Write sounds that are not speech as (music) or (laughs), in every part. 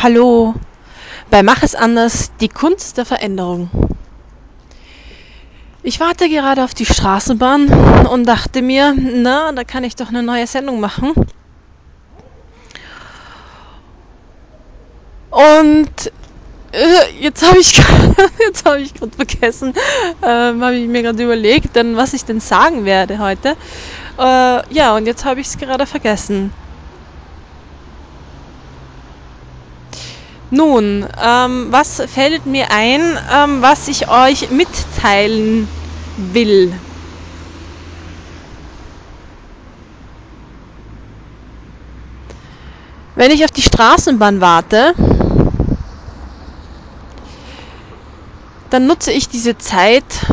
Hallo, bei Mach es anders, die Kunst der Veränderung. Ich warte gerade auf die Straßenbahn und dachte mir, na, da kann ich doch eine neue Sendung machen. Und äh, jetzt habe ich (laughs) jetzt ich gerade vergessen, ähm, habe ich mir gerade überlegt, dann was ich denn sagen werde heute. Äh, ja, und jetzt habe ich es gerade vergessen. Nun, ähm, was fällt mir ein, ähm, was ich euch mitteilen will? Wenn ich auf die Straßenbahn warte, dann nutze ich diese Zeit,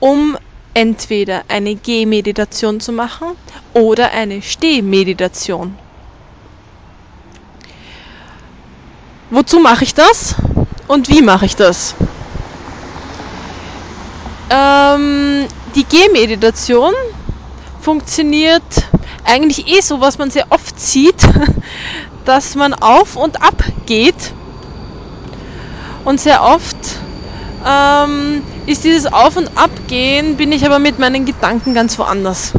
um entweder eine Gehmeditation zu machen oder eine Stehmeditation. Wozu mache ich das und wie mache ich das? Ähm, die Gehmeditation funktioniert eigentlich eh so, was man sehr oft sieht, (laughs) dass man auf und ab geht. Und sehr oft ähm, ist dieses Auf- und Abgehen, bin ich aber mit meinen Gedanken ganz woanders.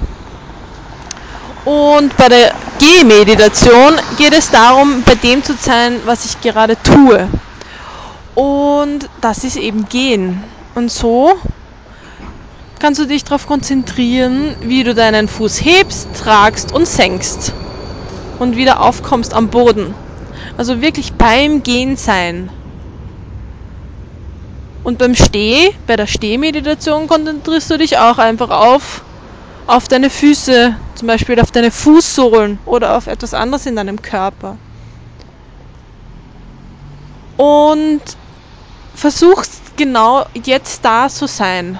Und bei der Gehmeditation geht es darum, bei dem zu sein, was ich gerade tue. Und das ist eben Gehen. Und so kannst du dich darauf konzentrieren, wie du deinen Fuß hebst, tragst und senkst. Und wieder aufkommst am Boden. Also wirklich beim Gehen sein. Und beim Steh, bei der Stehmeditation konzentrierst du dich auch einfach auf auf deine Füße, zum Beispiel auf deine Fußsohlen oder auf etwas anderes in deinem Körper. Und versuchst genau jetzt da zu sein.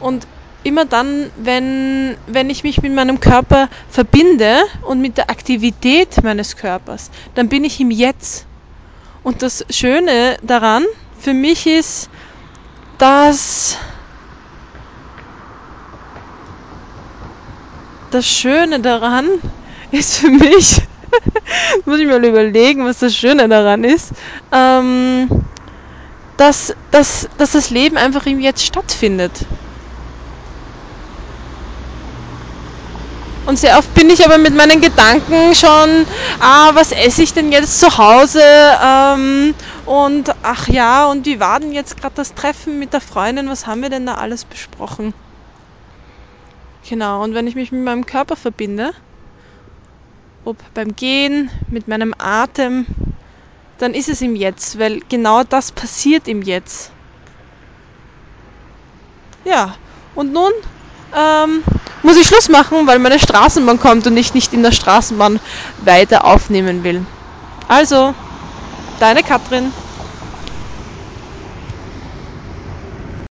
Und immer dann, wenn, wenn ich mich mit meinem Körper verbinde und mit der Aktivität meines Körpers, dann bin ich im Jetzt. Und das Schöne daran für mich ist, dass das Schöne daran ist für mich, (laughs) muss ich mal überlegen, was das Schöne daran ist, ähm, dass, dass, dass das Leben einfach im Jetzt stattfindet. Und sehr oft bin ich aber mit meinen Gedanken schon, ah, was esse ich denn jetzt zu Hause? Ähm, und ach ja, und wie war denn jetzt gerade das Treffen mit der Freundin? Was haben wir denn da alles besprochen? Genau, und wenn ich mich mit meinem Körper verbinde, ob beim Gehen, mit meinem Atem, dann ist es im Jetzt, weil genau das passiert im Jetzt. Ja, und nun ähm, muss ich Schluss machen, weil meine Straßenbahn kommt und ich nicht in der Straßenbahn weiter aufnehmen will. Also, deine Katrin.